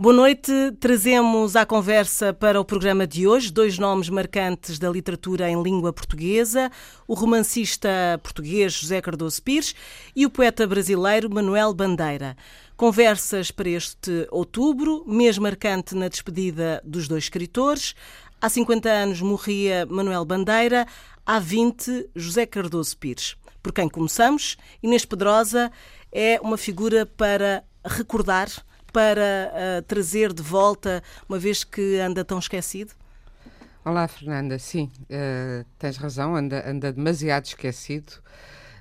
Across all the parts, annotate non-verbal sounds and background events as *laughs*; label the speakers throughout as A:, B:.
A: Boa noite. Trazemos à conversa para o programa de hoje dois nomes marcantes da literatura em língua portuguesa: o romancista português José Cardoso Pires e o poeta brasileiro Manuel Bandeira. Conversas para este outubro, mês marcante na despedida dos dois escritores. Há 50 anos morria Manuel Bandeira, há 20 José Cardoso Pires. Por quem começamos, Inês Pedrosa é uma figura para recordar para uh, trazer de volta, uma vez que anda tão esquecido?
B: Olá, Fernanda. Sim, uh, tens razão, anda, anda demasiado esquecido.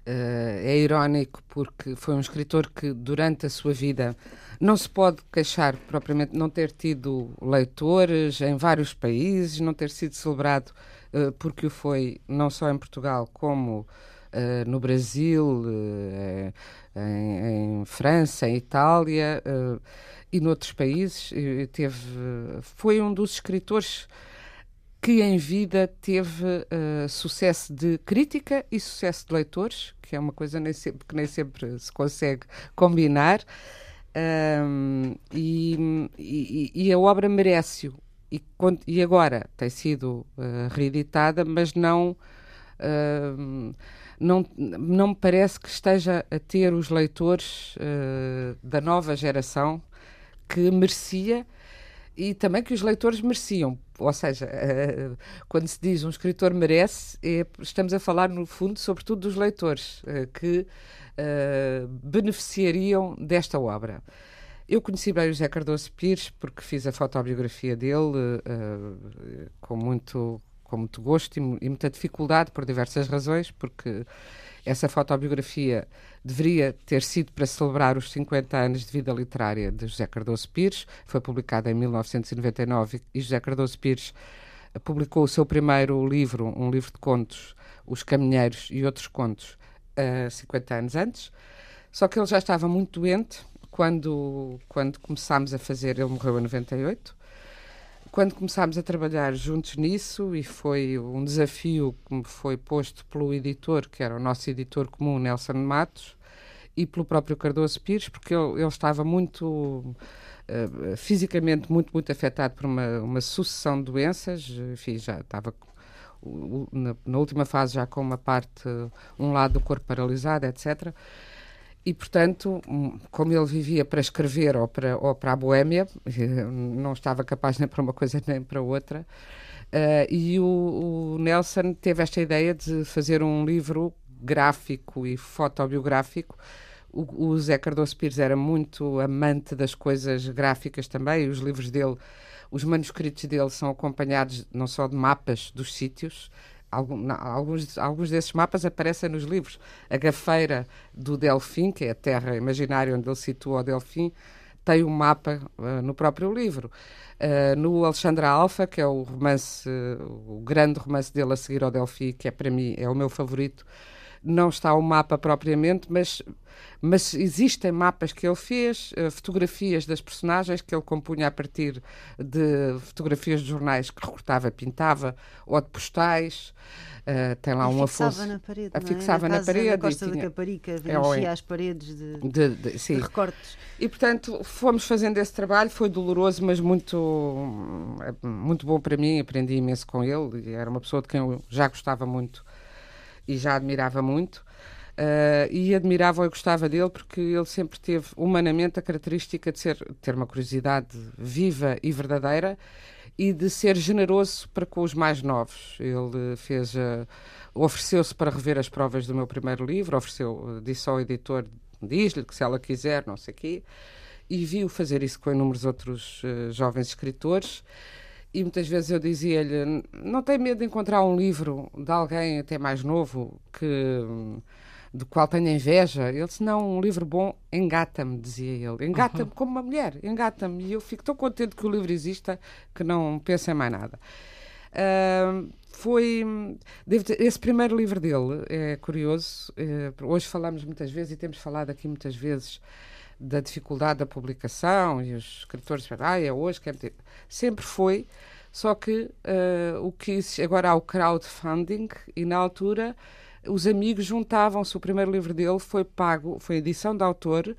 B: Uh, é irónico porque foi um escritor que, durante a sua vida, não se pode queixar propriamente não ter tido leitores em vários países, não ter sido celebrado uh, porque o foi não só em Portugal como uh, no Brasil, em, em, França, em Itália e noutros países. teve, foi um dos escritores que em vida teve uh, sucesso de crítica e sucesso de leitores, que é uma coisa nem sempre, que nem sempre se consegue combinar. Um, e, e, e, a obra merece-o. E, e, agora tem sido uh, reeditada, mas não, não, não me parece que esteja a ter os leitores uh, da nova geração que merecia e também que os leitores mereciam. Ou seja, uh, quando se diz um escritor merece, é, estamos a falar, no fundo, sobretudo dos leitores uh, que beneficiariam desta obra. Eu conheci bem o José Cardoso Pires porque fiz a fotobiografia dele com, muito, com muito gosto e, e muita dificuldade, por diversas razões, porque essa fotobiografia deveria ter sido para celebrar os 50 anos de vida literária de José Cardoso Pires. Foi publicada em 1999 e José Cardoso Pires publicou o seu primeiro livro, um livro de contos, Os Caminheiros e Outros Contos, uh, 50 anos antes. Só que ele já estava muito doente quando, quando começámos a fazer. Ele morreu em 98 quando começámos a trabalhar juntos nisso, e foi um desafio que me foi posto pelo editor, que era o nosso editor comum, Nelson Matos, e pelo próprio Cardoso Pires, porque ele, ele estava muito. Uh, fisicamente muito, muito afetado por uma, uma sucessão de doenças, enfim, já estava na, na, última fase já com uma parte, um lado do corpo paralisado, etc. E, portanto, hum, como ele vivia para escrever ou para, ou para a boémia, não estava capaz nem para uma coisa nem para outra, uh, e o, o, Nelson teve esta ideia de fazer um livro gráfico e fotobiográfico. O, o Zé Cardoso Pires era muito amante das coisas gráficas também, os livros dele, os manuscritos dele são acompanhados não só de mapas dos sítios, alguns, alguns desses mapas aparecem nos livros. A gafeira do Delfim, que é a terra imaginária onde ele situa o Delfim, tem um mapa uh, no próprio livro. Uh, no Alexandra Alfa, que é o romance, uh, o grande romance dele a seguir ao Delfim, que é para mim é o meu favorito, não está o mapa propriamente, mas, mas existem mapas que ele fez, uh, fotografias das personagens que ele compunha a partir de fotografias de jornais que recortava, pintava, ou de postais. Uh, tem lá
C: e
B: um
C: Afonso. na parede.
B: A
C: é?
B: fixava
C: na,
B: na parede.
C: Da Costa tinha... da Caparica, é, é, as paredes de, de, de, de, recortes.
B: E portanto fomos fazendo esse trabalho, foi doloroso, mas muito, muito bom para mim. Aprendi imenso com ele. Era uma pessoa de quem eu já gostava muito e já admirava muito. Uh, e admirava e gostava dele porque ele sempre teve humanamente a característica de ser, ter uma curiosidade viva e verdadeira e de ser generoso para com os mais novos. Ele fez, uh, ofereceu-se para rever as provas do meu primeiro livro, ofereceu, disse ao editor, diz-lhe que se ela quiser, não sei o quê. e vi-o fazer isso com inúmeros outros uh, jovens escritores. E muitas vezes eu dizia-lhe: não tem medo de encontrar um livro de alguém até mais novo que do qual tenho inveja. Ele disse: Não, um livro bom engata-me, dizia ele. Engata-me uhum. como uma mulher, engata-me. E eu fico tão contente que o livro exista que não penso em mais nada. Uh, foi esse primeiro livro dele é curioso. É, hoje falamos muitas vezes e temos falado aqui muitas vezes da dificuldade da publicação e os escritores ah, é hoje, quer dizer, sempre foi. Só que uh, o que agora há o crowdfunding e na altura os amigos juntavam-se. O primeiro livro dele foi pago, foi edição de autor,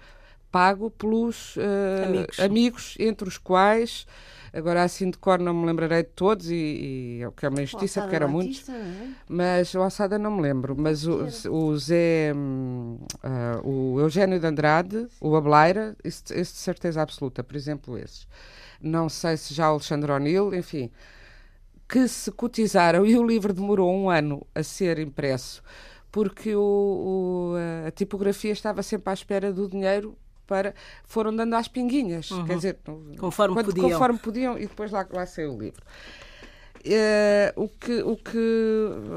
B: pago pelos uh, amigos. amigos. entre os quais. Agora, assim de cor, não me lembrarei de todos, e, e é o que é uma injustiça, porque eram muitos. É? Mas o Alçada não me lembro. Mas o, o Zé, uh, o Eugênio de Andrade, o Ableira, esse, esse de certeza absoluta, por exemplo, esses. Não sei se já o Alexandre O'Neill, enfim que se cotizaram *laughs* e o livro demorou um ano a ser impresso porque o, o, a tipografia estava sempre à espera do dinheiro para foram dando às pinguinhas, uhum. quer dizer,
A: conforme quando, podiam.
B: conforme podiam e depois lá, lá saiu o livro. Uh, o, que, o, que,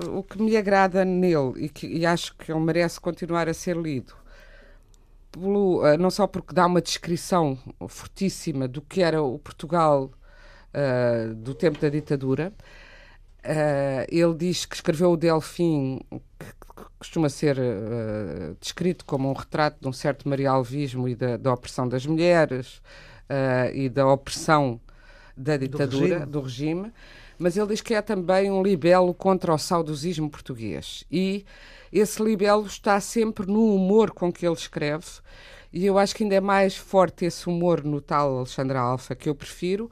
B: o que me agrada nele e, que, e acho que ele merece continuar a ser lido, pelo, uh, não só porque dá uma descrição fortíssima do que era o Portugal uh, do tempo da ditadura. Ele diz que escreveu o Delfim, que costuma ser uh, descrito como um retrato de um certo marialvismo e da, da opressão das mulheres e da opressão da ditadura, do regime. do regime. Mas ele diz que é também um libelo contra o saudosismo português. E esse libelo está sempre no humor com que ele escreve. E eu acho que ainda é mais forte esse humor no tal Alexandre Alfa, que eu prefiro,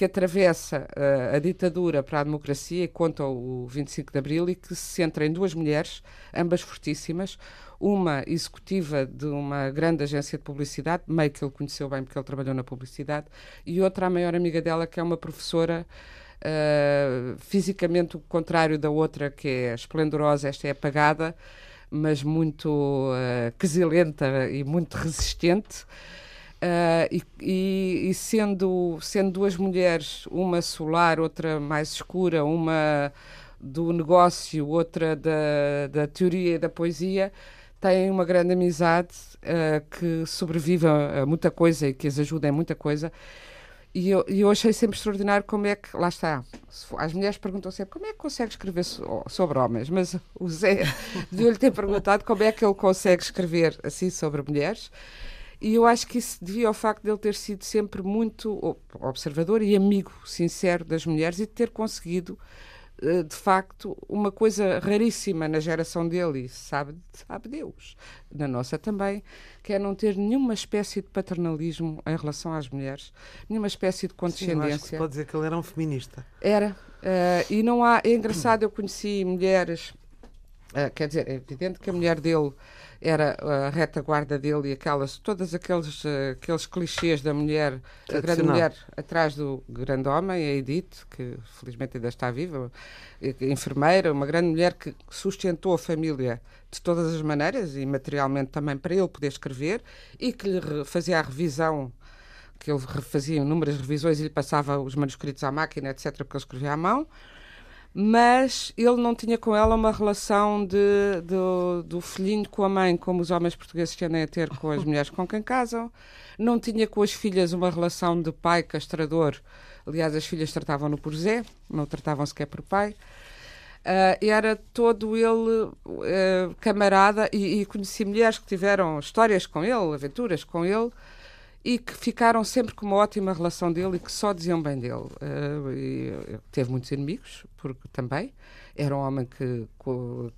B: que atravessa uh, a ditadura para a democracia e conta o 25 de Abril e que se centra em duas mulheres, ambas fortíssimas, uma executiva de uma grande agência de publicidade, meio que ele conheceu bem porque ele trabalhou na publicidade, e outra, a maior amiga dela, que é uma professora uh, fisicamente o contrário da outra, que é esplendorosa, esta é apagada, mas muito uh, quesilenta e muito resistente. Uh, e, e, sendo, sendo duas mulheres, uma solar, outra mais escura, uma do negócio, outra da, da teoria e da poesia, têm uma grande amizade uh, que sobrevive a, a, muita coisa e que as ajuda em muita coisa. E eu, eu achei sempre extraordinário como é que, lá está, as mulheres perguntam sempre como é que consegue escrever so, sobre homens, mas o Zé *laughs* devia-lhe ter perguntado como é que ele consegue escrever assim sobre mulheres. E eu acho que isso devia ao facto de ele ter sido sempre muito observador e amigo sincero das mulheres e de ter conseguido, eh, de facto, uma coisa raríssima na geração dele, e sabe, sabe Deus, na nossa também, que é não ter nenhuma espécie de paternalismo em relação às mulheres, nenhuma espécie de condescendência. Sim, acho que
D: pode dizer que ele era um feminista.
B: Era. Uh, e não há. É engraçado, eu conheci mulheres. Uh, quer dizer, é evidente que a mulher dele era a retaguarda dele e aquelas, todos aqueles, uh, aqueles clichês da mulher, a grande mulher atrás do grande homem, a Edith, que felizmente ainda está viva, enfermeira, uma grande mulher que sustentou a família de todas as maneiras e materialmente também para ele poder escrever e que lhe fazia a revisão que ele fazia inúmeras revisões e lhe passava os manuscritos à máquina, etc., porque ele escrevia à mão mas ele não tinha com ela uma relação de, de, do filhinho com a mãe, como os homens portugueses tendem a ter com as *laughs* mulheres com quem casam. Não tinha com as filhas uma relação de pai castrador. Aliás, as filhas tratavam-no por Zé, não tratavam sequer por pai. Uh, era todo ele uh, camarada e, e conheci mulheres que tiveram histórias com ele, aventuras com ele, e que ficaram sempre com uma ótima relação dele e que só diziam bem dele. Uh, e, teve muitos inimigos, porque também era um homem que,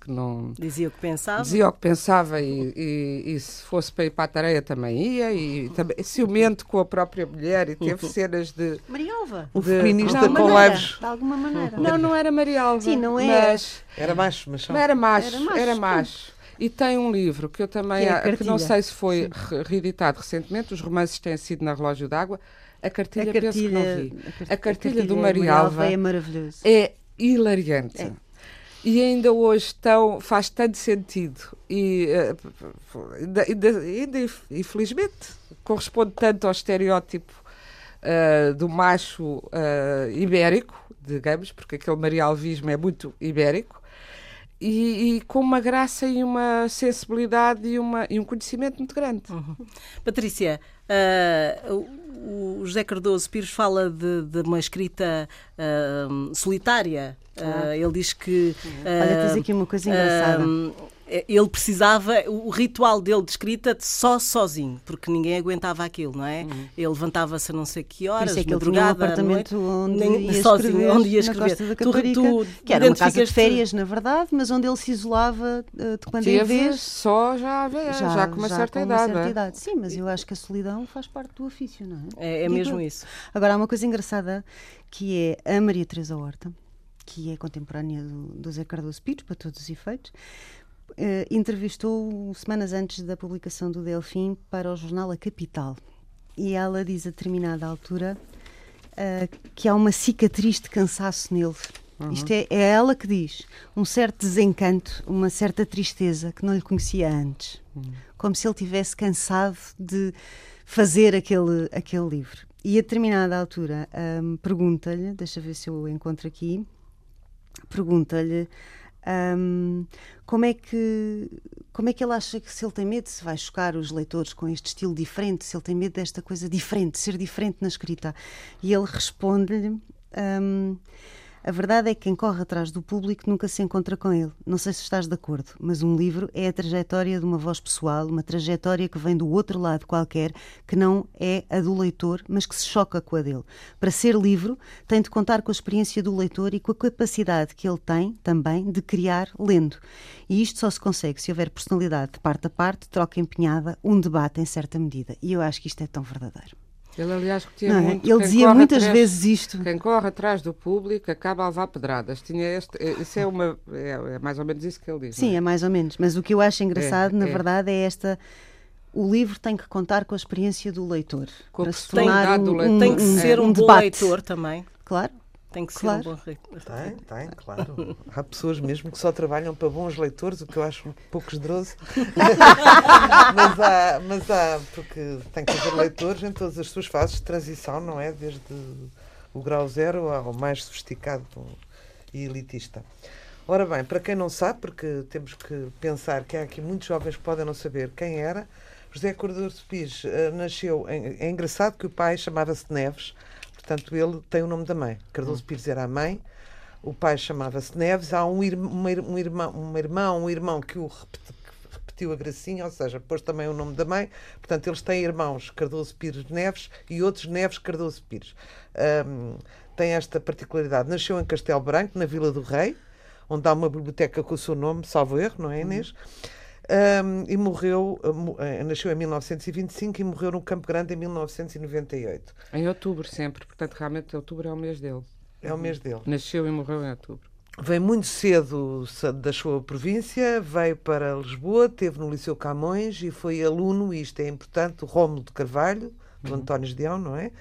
B: que não.
A: Dizia o que pensava.
B: Dizia o que pensava e, e, e se fosse para ir para a tareia também ia. E também ciumento com a própria mulher e teve *laughs* cenas de.
A: Marialva.
D: Um feminista com leves.
A: De alguma maneira.
B: Não, não era Marialva.
A: Sim, não é.
B: Mas,
D: era macho, mas só.
B: Era macho. Era macho. Era macho. E tem um livro que eu também, que, é que não sei se foi reeditado recentemente, os romances têm sido na Relógio d'Água. A cartilha, a cartilha, penso que não vi. A, cartilha, a cartilha do Marialva
A: é maravilhoso.
B: É hilariante. É. E ainda hoje tão, faz tanto sentido. E ainda, ainda, infelizmente, corresponde tanto ao estereótipo uh, do macho uh, ibérico, digamos, porque aquele marialvismo é muito ibérico, e, e, com uma graça e uma sensibilidade e, uma, e um conhecimento muito grande. Uhum.
A: Patrícia, uh, o José Cardoso Pires fala de, de uma escrita uh, solitária. Uh, ele diz que.
C: Olha, tens aqui uma coisa engraçada
A: é, ele precisava, o ritual dele de escrita só sozinho, porque ninguém aguentava aquilo, não é? Uhum. Ele levantava-se a não sei que horas, Por isso é que ele tinha um
C: apartamento onde, ia *laughs* sozinho, escrever, onde ia escrever, na Costa da Caparica, tu, tu que era uma casa de férias, na verdade, mas onde ele se isolava uh, de quando
B: em
C: vez.
B: só já, já, já com uma já certa, com idade, uma certa
C: é? idade. Sim, mas eu acho que a solidão faz parte do ofício, não
A: é? É, é mesmo isso.
C: Agora, há uma coisa engraçada que é a Maria Teresa Horta, que é contemporânea do, do Zé Cardoso Pires, para todos os efeitos, Uh, entrevistou semanas antes da publicação do Delfim para o jornal A Capital. E ela diz a determinada altura uh, que há uma cicatriz de cansaço nele. Uhum. Isto é, é ela que diz. Um certo desencanto, uma certa tristeza que não lhe conhecia antes. Uhum. Como se ele tivesse cansado de fazer aquele, aquele livro. E a determinada altura um, pergunta-lhe, deixa ver se eu encontro aqui, pergunta-lhe um, como é que como é que ele acha que se ele tem medo se vai chocar os leitores com este estilo diferente, se ele tem medo desta coisa diferente, ser diferente na escrita? E ele responde-lhe um, a verdade é que quem corre atrás do público nunca se encontra com ele. Não sei se estás de acordo, mas um livro é a trajetória de uma voz pessoal, uma trajetória que vem do outro lado qualquer, que não é a do leitor, mas que se choca com a dele. Para ser livro, tem de contar com a experiência do leitor e com a capacidade que ele tem também de criar lendo. E isto só se consegue se houver personalidade de parte a parte, troca empenhada, um debate em certa medida. E eu acho que isto é tão verdadeiro.
B: Ele, aliás, que tinha é? muito.
C: Ele dizia muitas atrás, vezes isto.
B: Quem corre atrás do público acaba a levar pedradas. Tinha este, é, isso é, uma, é, é mais ou menos isso que ele diz.
C: Sim, é? é? mais ou menos. Mas o que eu acho engraçado, é, na verdade, é esta. O livro tem que contar com a experiência do leitor.
A: Com para se tornar um, um, tem que ser um, um bom leitor também.
C: Claro.
A: Tem que ser
D: claro.
A: um bom leitor.
D: Tem, tem, claro. *laughs* Há pessoas mesmo que só trabalham para bons leitores, o que eu acho um pouco esdroso. *laughs* mas, há, mas há, porque tem que haver leitores em todas as suas fases de transição, não é? Desde o grau zero ao mais sofisticado e elitista. Ora bem, para quem não sabe, porque temos que pensar que há aqui muitos jovens que podem não saber quem era, José Cordeiro de Pires uh, nasceu. Em, é engraçado que o pai chamava-se Neves, Portanto, ele tem o nome da mãe. Cardoso hum. Pires era a mãe, o pai chamava-se Neves, há um, uma, um, irmão, uma irmã, um irmão que o repetiu a gracinha, ou seja, pôs também o nome da mãe. Portanto, eles têm irmãos Cardoso Pires Neves e outros Neves Cardoso Pires. Um, tem esta particularidade. Nasceu em Castelo Branco, na Vila do Rei, onde há uma biblioteca com o seu nome, salvo erro, não é, Inês? Uhum. Um, e morreu, uh, nasceu em 1925 e morreu no Campo Grande em 1998.
B: Em outubro, sempre, portanto, realmente outubro é o mês dele.
D: É o mês dele.
B: Nasceu e morreu em outubro.
D: Veio muito cedo da sua província, veio para Lisboa, teve no Liceu Camões e foi aluno, e isto é importante, do Rómulo de Carvalho, do uhum. António Gedeão, não é?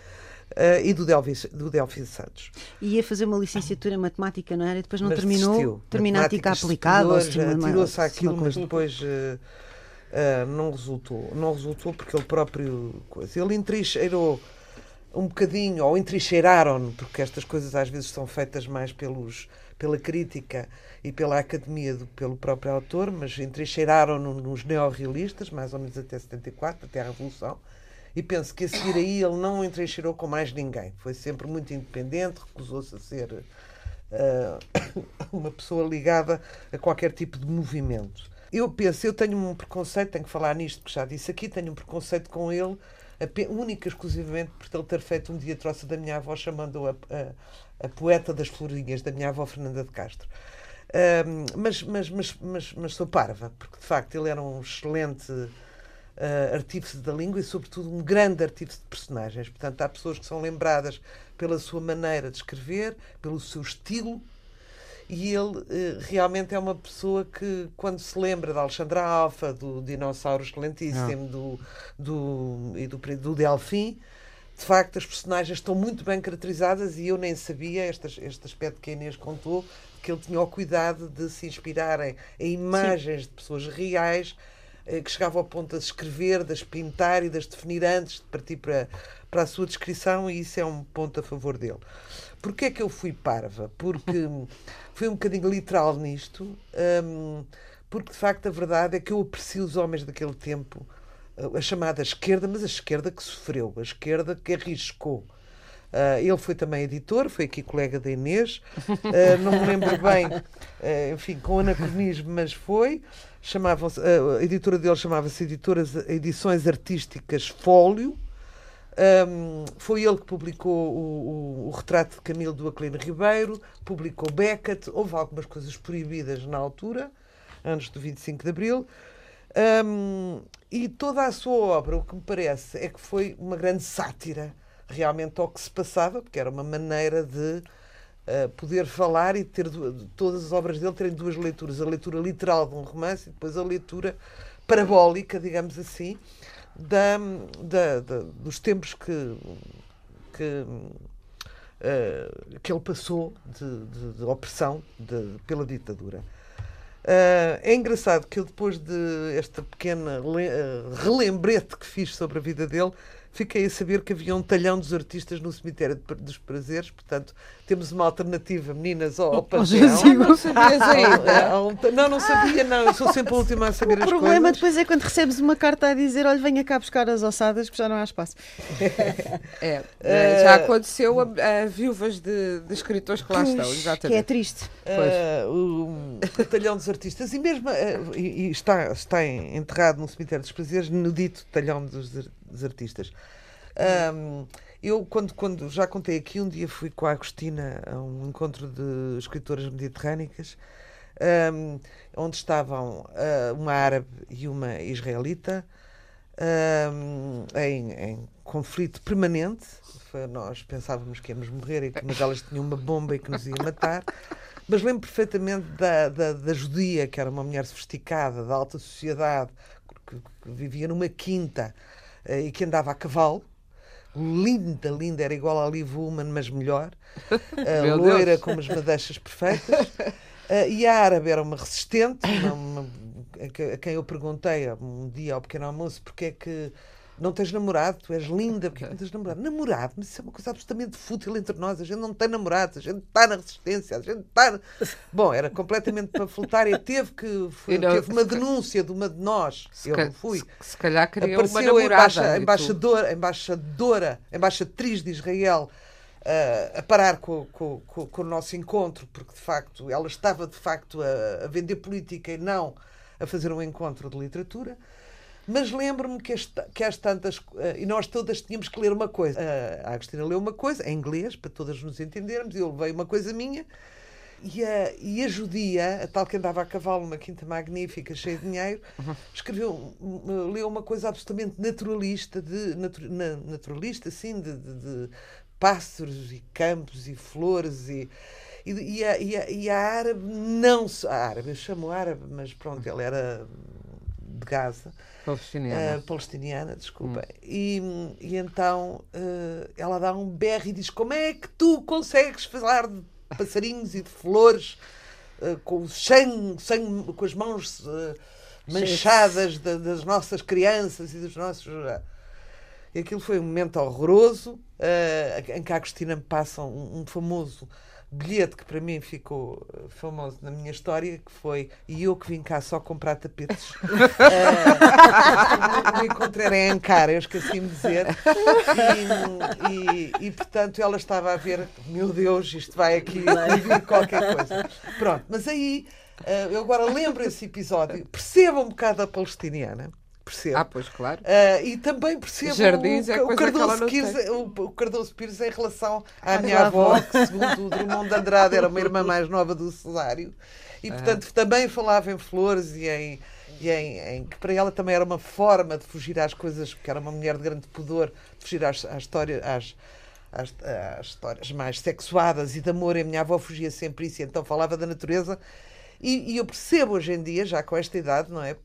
D: Uh, e do Delfim, do Delfim Santos.
C: E ia fazer uma licenciatura em matemática, não era? E depois não mas terminou? Desistiu. Terminática aplicada?
D: Tirou-se aquilo, mas depois uh, uh, não resultou. Não resultou porque ele próprio. Ele entrincheirou um bocadinho, ou entrincheiraram porque estas coisas às vezes são feitas mais pelos, pela crítica e pela academia do pelo próprio autor, mas entrincheiraram-no nos neorrealistas, mais ou menos até 74, até a Revolução e penso que a seguir aí ele não entrincheirou com mais ninguém. Foi sempre muito independente, recusou-se a ser uh, *coughs* uma pessoa ligada a qualquer tipo de movimento. Eu penso, eu tenho um preconceito, tenho que falar nisto, que já disse aqui, tenho um preconceito com ele, única exclusivamente por ele ter feito um dia troça da minha avó, chamando-a a, a, poeta das florinhas, da minha avó Fernanda de Castro. Uh, mas, mas, mas, mas, mas sou parva, porque de facto ele era um excelente uh, artífice da língua e, sobretudo, um grande artífice de personagens. Portanto, há pessoas que são lembradas pela sua maneira de escrever, pelo seu estilo, e ele uh, realmente é uma pessoa que, quando se lembra de Alexandra Alfa, do Dinossauro Excelentíssimo do, do, e do, do Delfim, de facto as personagens estão muito bem caracterizadas e eu nem sabia, este, este aspecto que a Inês contou, que ele tinha o cuidado de se inspirarem em imagens Sim. de pessoas reais que chegava ao ponto de escrever, de as pintar e de as definir antes de partir para, para a sua descrição, e isso é um ponto a favor dele. Porquê é que eu fui parva? Porque *laughs* fui um bocadinho literal nisto, um, porque de facto a verdade é que eu aprecio os homens daquele tempo, a chamada esquerda, mas a esquerda que sofreu, a esquerda que arriscou. Uh, ele foi também editor, foi aqui colega da Inês, uh, não me lembro bem, uh, *laughs* enfim, com anacronismo, mas foi. Chamavam a editora dele chamava-se Edições Artísticas Fólio. Um, foi ele que publicou o, o, o, retrato de Camilo do Aquilino Ribeiro, publicou Beckett, houve algumas coisas proibidas na altura, antes do 25 de Abril. Um, e toda a sua obra, o que me parece, é que foi uma grande sátira realmente ao que se passava, porque era uma maneira de uh, poder falar e ter todas as obras dele terem duas leituras: a leitura literal de um romance e depois a leitura parabólica, digamos assim da, da, da dos tempos que, que, uh, que ele passou de, de, de opressão de, pela ditadura. Uh, é engraçado que eu, depois de esta pequena relembrete que fiz sobre a vida dele, fiquei a saber que havia um talhão dos artistas no cemitério dos prazeres, portanto, temos uma alternativa, meninas, ao, ao Panteão.
B: Não sabias ainda?
D: Não, não sabia, não. Eu sou sempre a última a saber
C: o
D: as coisas.
C: O problema depois é quando recebes uma carta a dizer, olha, venha cá buscar as ossadas, que já não há espaço. *laughs*
B: É, *laughs* é já aconteceu a, a viúvas de, de, escritores que lá estão, exatamente.
C: Que é triste.
D: Uh, o, o talhão dos artistas, e mesmo, uh, e, e está, está enterrado no cemitério dos prazeres, no dito talhão dos, dos artistas. Um, eu, quando, quando já contei aqui, um dia fui com a Agostina a um encontro de escritoras mediterrânicas, um, onde estavam uh, uma árabe e uma israelita um, em, em, conflito permanente. Foi, nós pensávamos que íamos morrer, e que, mas elas tinham uma bomba e que nos ia matar. Mas lembro perfeitamente da, da, da judia, que era uma mulher sofisticada, da alta sociedade, que, que vivia numa quinta uh, e que andava a cavalo linda, linda, era igual à Liv Woman, mas melhor, *laughs* uh, loira Deus. com umas madeixas perfeitas. Uh, e a árabe era uma resistente, uma, uma, a, quem eu perguntei um dia ao pequeno almoço porque é que não tens namorado, tu és linda, porque não tens namorado? Namorado, mas isso é uma coisa absolutamente fútil entre nós. A gente não tem namorados, a gente está na resistência, a gente está. *laughs* Bom, era completamente panfletária. Teve que. Foi, não, teve uma denúncia de uma de nós. Eu não fui.
B: Se, se calhar queria Apareceu uma namorada.
D: A embaixadora, embaixadora, embaixatriz de Israel. Uh, a parar com, com, com, com, o nosso encontro, porque de facto ela estava de facto a, a vender política e não a fazer um encontro de literatura. Mas lembro-me que, que às tantas. Uh, e nós todas tínhamos que ler uma coisa. A Agostina leu uma coisa, em inglês, para todas nos entendermos, e eu levei uma coisa minha. E a, e a judia, a tal que andava a cavalo numa quinta magnífica, cheia de dinheiro, uhum. escreveu, leu uma coisa absolutamente naturalista, de, natu, na, naturalista, assim, de, de, de, pássaros e campos e flores e. E, e, a, e, a, e a árabe não. A árabe, eu chamo árabe, mas pronto, ela era de Gaza
B: Palestiniana.
D: Uh, palestiniana, desculpa. Hum. E, e então uh, ela dá um berro e diz: Como é que tu consegues falar de passarinhos e de flores uh, com, sangue, sangue, com as mãos manchadas da, das nossas crianças e dos nossos. E aquilo foi um momento horroroso em que a Agostina me passa um, um famoso bilhete que para mim ficou eh, famoso na minha história, que foi e eu que vim cá só comprar tapetes. *laughs* uh, me encontrei em Ankara, eu esqueci-me de dizer. E, e, e, portanto ela estava a ver, meu Deus, isto vai aqui vir qualquer coisa. Pronto, mas aí uh, eu agora lembro esse episódio, perceba um bocado a palestiniana percebo.
B: Ah, pois claro.
D: Uh, e também percebo
B: Jardins
D: o,
B: é
D: o, Cardoso Pires, o, o, Cardoso Pires em relação à minha avó, que segundo o Drummond de Andrade era uma irmã *laughs* mais nova do Cesário, e portanto ah. também falava em flores e em, e em, em, que para ela também era uma forma de fugir às coisas, porque era uma mulher de grande pudor, de fugir às, às, histórias, às, às, às, histórias mais sexuadas e de amor. E a minha avó fugia sempre isso, e então falava da natureza. E, e eu percebo hoje em dia, já com esta idade, não é?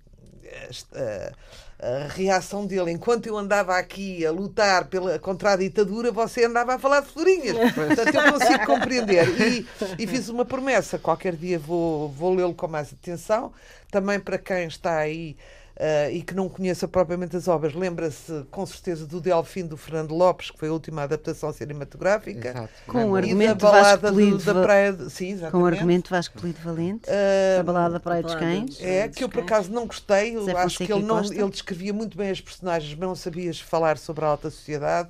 D: Esta, a reação dele. Enquanto eu andava aqui a lutar pela, contra a ditadura, você andava a falar de florinhas. *laughs* Portanto, eu consigo compreender. E, e fiz uma promessa: qualquer dia vou, vou lê-lo com mais atenção. Também para quem está aí Uh, e que não conheça propriamente as obras, lembra-se com certeza do Delfim do Fernando Lopes, que foi a última adaptação cinematográfica.
C: Exato. Com o
D: argumento
C: da balada
D: do, da Praia de, sim,
C: Com o argumento Vasco Polido Valente, uh, a balada da Praia dos Cães.
D: É, que eu por acaso não gostei, eu acho que ele, não, ele descrevia muito bem as personagens, mas não sabias falar sobre a alta sociedade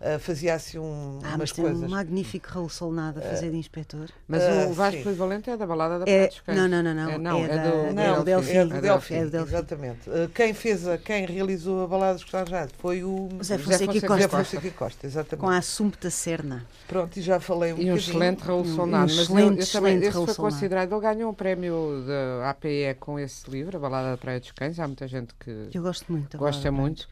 D: uh, fazia assim um,
C: ah,
D: umas
C: mas
D: coisas.
C: um magnífico Raul Solnado a fazer uh, de inspetor.
B: Mas uh, o Vasco Polivalente é da balada da é,
C: Não, não, não, não.
B: É, não, é, é
C: do,
B: não,
C: é do Delfim.
D: É do Delfim, é do exatamente. Uh, quem fez, a, quem realizou a balada dos Costados foi o
C: José Fonseca, José Costa.
D: Fonseca Costa, exatamente.
C: Com a Assumpta Serna.
D: Pronto, e já falei um
B: E um excelente Raul Solnado. Um mas excelente, eu, eu também, esse foi considerado, ele ganhou um prémio da APE com esse livro, A Balada da Praia dos Cães. Há muita gente que
C: eu gosto muito
B: gosta muito.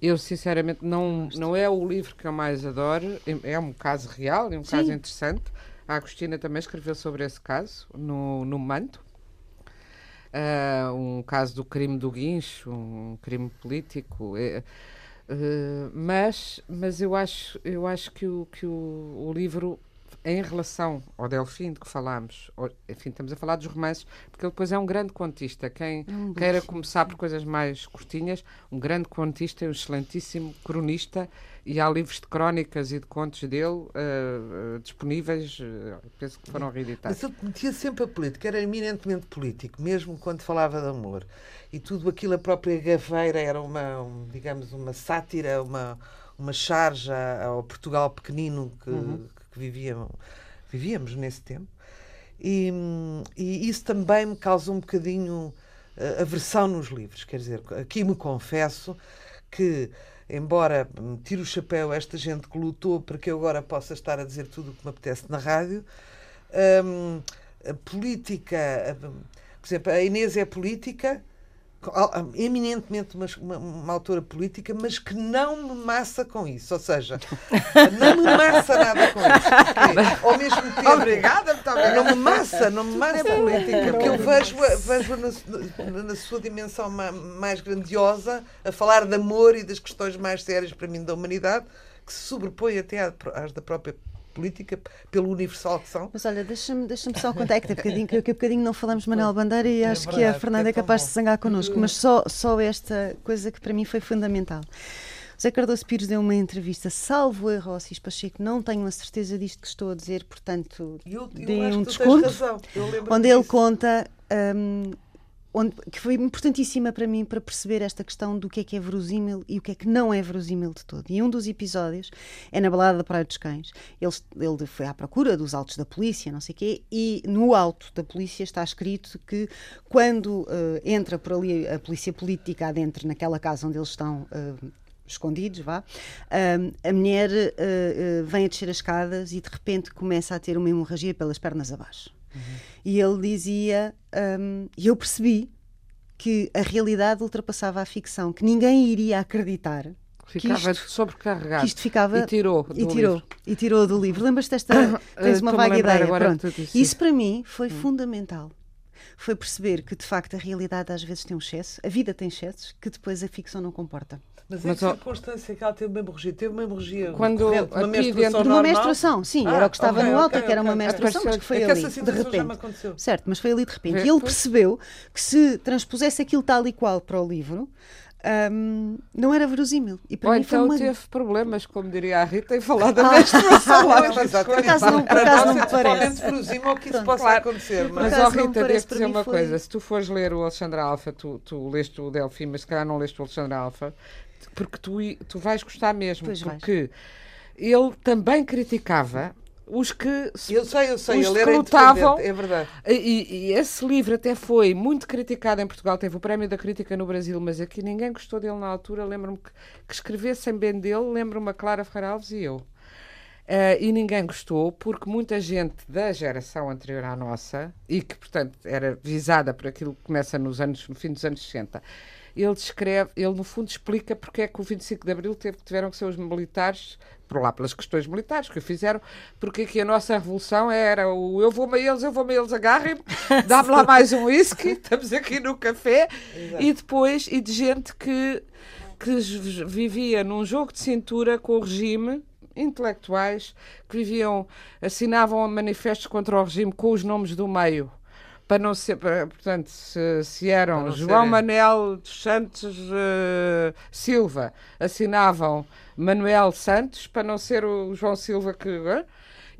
B: Eu, sinceramente, não, não é o livro que eu mais adoro, é um caso real, é um Sim. caso interessante. A Agostina também escreveu sobre esse caso no, no Manto. Uh, um caso do crime do guincho, um crime político. É, uh, mas, mas eu acho, eu acho que, o, que o, o livro em relação ao Delfim de que falámos, enfim, estamos a falar dos romances, porque ele depois é um grande contista. Quem é queira começar por coisas mais curtinhas, um grande contista e um excelentíssimo cronista, e há livros de crónicas e de contos dele uh, disponíveis, uh, penso que foram reeditados.
D: Mas ele metia sempre a política, era eminentemente político, mesmo quando falava de amor. E tudo aquilo, a própria gaveira era uma, um, digamos, uma sátira, uma, uma charge ao Portugal pequenino que, uhum que viviam, vivíamos nesse tempo. E, e, isso também me causou um bocadinho uh, aversão nos livros. Quer dizer, aqui me confesso que, embora me tire o chapéu a esta gente que lutou para que eu agora possa estar a dizer tudo o que me apetece na rádio, um, a política, por exemplo, a Inês é política, eminentemente uma, uma, uma, autora política, mas que não me massa com isso. Ou seja, *laughs* não me massa nada com isso. Porque, *laughs* ao mesmo tempo.
B: Obrigada, muito obrigada.
D: Não me massa, não me massa política. Porque eu vejo, vejo na, na sua dimensão mais grandiosa a falar de amor e das questões mais sérias para mim da humanidade, que se sobrepõe até às da própria política, pelo universal que são.
C: Mas olha, deixa-me deixa só contar é que, bocadinho, que, que bocadinho não falamos de Manuel Bandeira e é acho verdade, que a Fernanda é, é capaz bom. de zangar connosco, mas só, só esta coisa que para mim foi fundamental. José Cardoso Pires deu uma entrevista, salvo erro ao Cis Pacheco, não tenho a certeza disto que estou a dizer, portanto,
D: eu, eu um desconto,
C: onde ele conta um, onde, que foi importantíssima para mim para perceber esta questão do que é que é verosímil e o que é que não é verosímil de todo. E um dos episódios é na balada da Praia dos Cães. Ele, ele foi à procura dos autos da polícia, não sei o quê, e no alto da polícia está escrito que quando uh, entra por ali a polícia política adentro naquela casa onde eles estão. Uh, escondidos, vá, uh, a mulher vem a descer as escadas e de repente começa a ter uma hemorragia pelas pernas abaixo. Uhum. E ele dizia, um, e eu percebi que a realidade ultrapassava a ficção, que ninguém iria acreditar.
B: Ficava isto, sobrecarregado.
C: Que isto ficava,
B: e tirou do
C: e tirou,
B: livro.
C: E tirou do livro. Lembras-te desta. *coughs* Tens uma vaga ideia. Pronto. Isso para mim foi hum. fundamental foi perceber que de facto a realidade às vezes tem um excesso, a vida tem excessos que depois a ficção não comporta.
D: Mas em que circunstância que ela teve uma hemorragia? Teve uma hemorragia
B: Quando
D: corrente, uma menstruação
C: de uma menstruação, sim, ah, era o que estava okay, no alto, okay, que era uma menstruação, mas que foi
D: é
C: ali,
D: que
C: de repente. Certo, mas foi ali de repente. E ele percebeu que se transpusesse aquilo tal e qual para o livro, um, não era verosímil.
B: E para Ou mim então uma... teve problemas, como diria a Rita, em falar da menstruação. *laughs*
C: por acaso não, por acaso não me parece.
D: verosímil que isso possa claro. acontecer.
B: Mas, mas oh, Rita, devo dizer uma foi... coisa. Se tu fores ler o Alexandre Alfa, tu, tu leste o Delfim, mas se calhar não leste o Alexandre Alfa, porque tu, tu vais gostar mesmo.
C: Pois
B: porque vais. ele também criticava os que
D: eu sei, eu sei,
B: os
D: ele era
B: lutavam,
D: é verdade.
B: E, e, esse livro até foi muito criticado em Portugal, teve o prémio da crítica no Brasil, mas aqui ninguém gostou dele na altura. Lembro-me que, que escrevessem bem dele, lembro-me a Clara Ferreira Alves e eu. Uh, e ninguém gostou, porque muita gente da geração anterior à nossa, e que, portanto, era visada por aquilo que começa nos anos, no fim dos anos 60, ele descreve, ele no fundo explica porque é que o 25 de Abril teve, tiveram que ser os militares, por lá pelas questões militares que o fizeram, porque aqui a nossa revolução era o eu vou-me a eles, eu vou-me a eles, agarrem-me, *laughs* dá-me lá mais um whisky, *laughs* estamos aqui no café, Exato. e depois, e de gente que, que vivia num jogo de cintura com o regime, intelectuais, que viviam, assinavam manifestos contra o regime com os nomes do meio para não ser, para- portanto, se, se eram João
D: serem-
B: Manel dos Santos eh, Silva, assinavam Manuel Santos, para não ser o João Silva que. eh,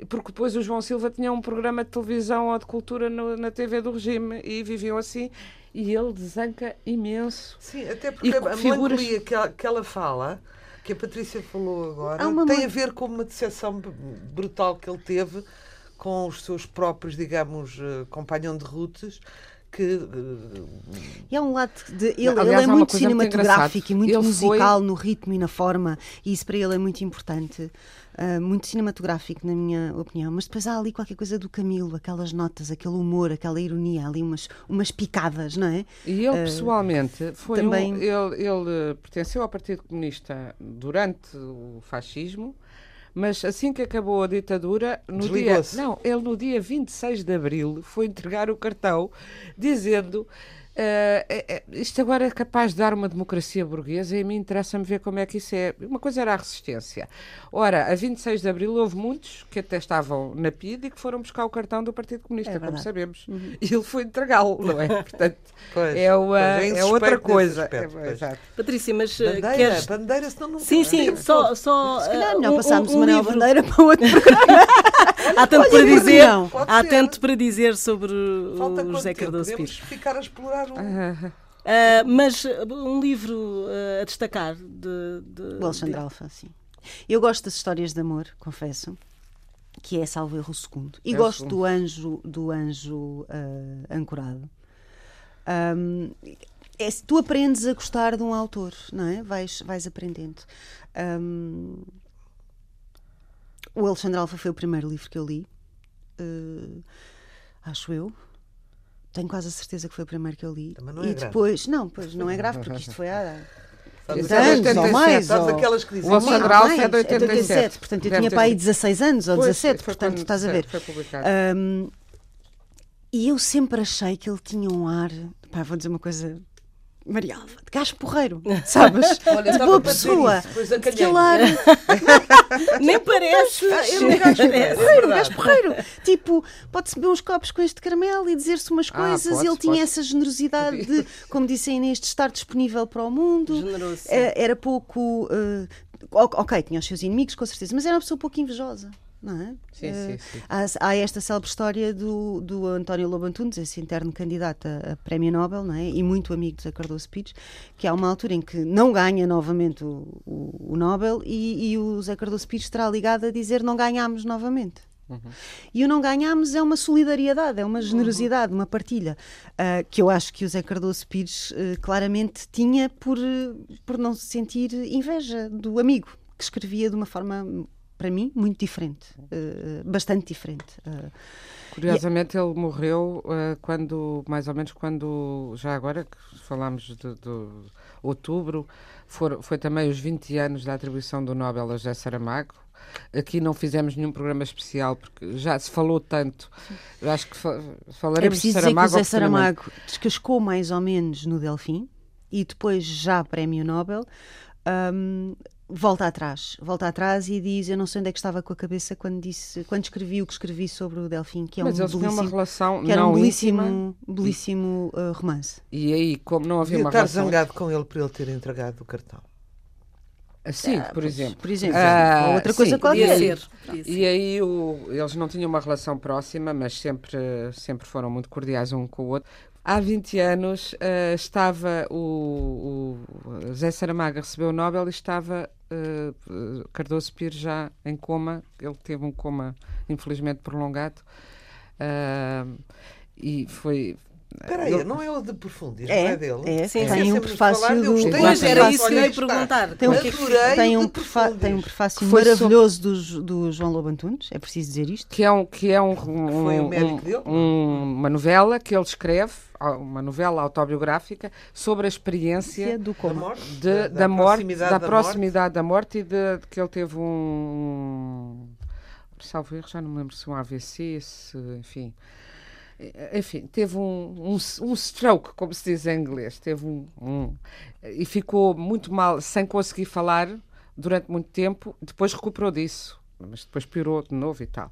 B: Porque depois o João Silva tinha um programa de televisão ou de cultura no- na TV do regime e viviam assim. E ele desanca imenso.
D: Sim, até porque
B: E
D: a
B: figuras-
D: melancolia que ela, que ela fala, que a Patrícia falou agora, tem a ver com uma decepção brutal que ele teve com os seus próprios, digamos, eh, companhão de routes, que eh,
C: E há um lado de. Ele,
B: Aliás,
C: ele é muito
B: coisa muito
C: cinematográfico e muito.
B: Ele foi-
C: musical no ritmo e na forma, e isso para ele é muito importante. Ah, muito cinematográfico, na minha opinião. Mas depois há ali qualquer coisa do Camilo, aquelas notas, aquele humor, aquela ironia, ali umas, umas picadas, não é?
B: E ele, pessoalmente, foi
C: também-
B: um, ele, ele pertenceu ao Partido Comunista durante o fascismo, mas assim que acabou a ditadura, no dia, não, ele no dia 26 de abril foi entregar o cartão dizendo eh, isto agora é capaz de dar uma democracia burguesa e a mim interessa-me ver como é que isso é. Uma coisa era a resistência. Ora, a 26 de abril houve muitos que até estavam na PID e que foram buscar o cartão do Partido Comunista,
C: É
B: como sabemos. *laughs* E ele foi entregá-lo, não é? *laughs* Portanto,
D: Pois,
B: é, uma,
D: é
B: é outra coisa.
D: aspecto,
B: É.
A: Patrícia, mas
D: bandeira,
A: queres.
D: bandeira, senão não
A: Sim, sim, só. só
C: Se calhar é melhor
A: um-
C: passarmos
A: um,
C: o Manuel. Bandeira para outro *laughs* programa.
A: Há tanto
C: Olha,
A: para dizer, há tanto para dizer sobre
D: Falta
A: o José? Cardoso Pires.
D: ficar a explorar o...
A: Ah, mas uh, um livro uh, a destacar de, de-
C: O Alexandre Alfa, sim. Eu gosto das histórias de amor, confesso, que é Salvo Erro Segundo. E
B: É
C: gosto do anjo, do anjo ah, ancorado. Ahm, é, tu aprendes a gostar de um autor, não é? Vais, vais aprendendo. Ahm, o Alexandre Alfa foi o primeiro livro que eu li, eh, acho eu. Tenho quase a certeza que foi o primeiro que eu li.
D: Também não é
C: e
D: grave.
C: depois, não, pois não é grave porque isto foi há
D: Sabes
C: 30
D: aquelas-
C: anos ou
B: 87,
C: mais.
D: Sabes
C: ou-
D: aquelas que dizem...
B: O Alexandre Alfa é de 87.
C: Portanto, eu
B: Deve
C: tinha para aí
B: sido.
C: 16 anos ou
B: Pois,
C: 17,
B: foi
C: portanto, estás a ver.
B: Foi publicado.
C: Ahm, e eu sempre achei que ele tinha um ar, pá, vou dizer uma coisa, Maria Alva, de gajo porreiro, *laughs* sabes?
D: Olha,
C: de boa pessoa.
D: isso, depois
C: Aquele
D: acalhei-me.
C: ar,
A: Nem parece.
D: Ele é um gajo porreiro, é
C: gajo porreiro. Tipo, pode-se beber uns copos com este caramelo e dizer-se umas
B: Ah,
C: coisas.
B: pode,
C: ele tinha
B: pode.
C: essa generosidade de, como disse a Inês, de estar disponível para o mundo.
A: Generoso.
C: Eh, Era pouco. o- ok, tinha os seus inimigos, com certeza, mas era uma pessoa pouco invejosa. Não é?
B: Sim,
C: Eh,
B: sim, sim.
C: Há, há esta célebre história do, do António Lobo Antunes, esse interno candidato a, a Prémio Nobel, não é? e muito amigo José Cardoso Pires, que há uma altura em que não ganha novamente o, o, o Nobel e, e o José Cardoso Pires estará ligado a dizer não ganhámos novamente. E o não ganhámos é uma solidariedade, é uma generosidade, uma partilha, ah, que eu acho que o Zé Cardoso Pires eh, claramente tinha por, por não se sentir inveja do amigo, que escrevia de uma forma, para mim, muito diferente, eh, bastante diferente. Ah,
B: Curiosamente, ele morreu eh, quando, mais ou menos quando, já agora que falámos de, de outubro, for- foi também os 20 anos da atribuição do Nobel a José Saramago. Aqui não fizemos nenhum programa especial porque já se falou tanto. Eu acho que fa-
C: é
B: falaremos de
C: preciso dizer que o
B: Saramago. Oportunamente.
C: Saramago descascou mais ou menos no Delfim e depois, já Prémio Nobel, hum, volta atrás. Volta atrás e diz: Eu não sei onde é que estava com a cabeça quando, disse, quando escrevi o que escrevi sobre o Delfim, que é
B: Mas
C: um
B: eles tinham uma
C: belíssimo,
B: relação
C: que era
B: não
C: um
B: íntima.
C: belíssimo, belíssimo uh, romance.
B: E aí, como não havia
D: Devia
B: uma
D: estar
B: relação.
D: zangado com ele por ele ter entregado o cartão.
B: Assim, por exemplo.
C: Por exemplo,
B: Ah,
C: ou outra coisa
B: sim,
C: qualquer.
A: ser. podia ser.
B: E aí o- eles não tinham uma relação próxima, mas sempre, sempre foram muito cordiais um com o outro. Há 20 anos eh, estava o, o Zé Saramago recebeu o Nobel e estava eh, Cardoso Pires já em coma. Ele teve um coma infelizmente prolongado. Ah, e foi.
D: Espera aí,
B: ele-
D: não é o de profundismo,
C: É,
D: é dele?
C: é,
A: Sim,
C: tem
A: sim.
C: um prefácio
D: eu
C: do.
A: Pois, era isso que eu ia perguntar.
C: Tem um, tem um, prefa- tem um prefácio
B: Foi
C: maravilhoso do, do João Lobo Antunes, é preciso dizer isto.
B: que é, um, que é um, um-
D: Foi o
B: um-
D: médico dele?
B: um- uma novela que ele escreve, uma novela autobiográfica sobre a experiência
C: Do
D: Da morte?
B: de- da, morte,
D: proximidade
B: da
D: da
B: proximidade da morte e de, de que ele teve um, salvo erro, já não me lembro se um AVC, se, enfim, enfim, teve um, um, um stroke, como se diz em inglês, teve um, um- e ficou muito mal, sem conseguir falar durante muito tempo, depois recuperou disso, mas depois piorou de novo e tal.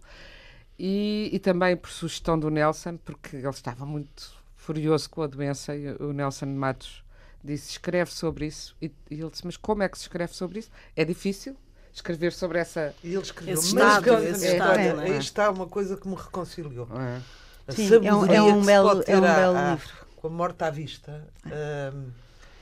B: E, e também por sugestão do Nelson, porque ele estava muito furioso com a doença e o Nelson Matos disse escreve sobre isso e, e ele disse mas como é que se escreve sobre isso é difícil escrever sobre essa
D: E ele escreveu
A: Esse
D: mas
A: estado,
D: na
A: estado,
C: é?
D: Aí está uma coisa que me reconciliou.
B: É,
D: A
C: Sim, é um-
D: sabedoria
C: é um
D: que se
C: belo-
D: pode ter
C: é um belo
D: à-
C: livro.
D: Com a morte à vista. ahm,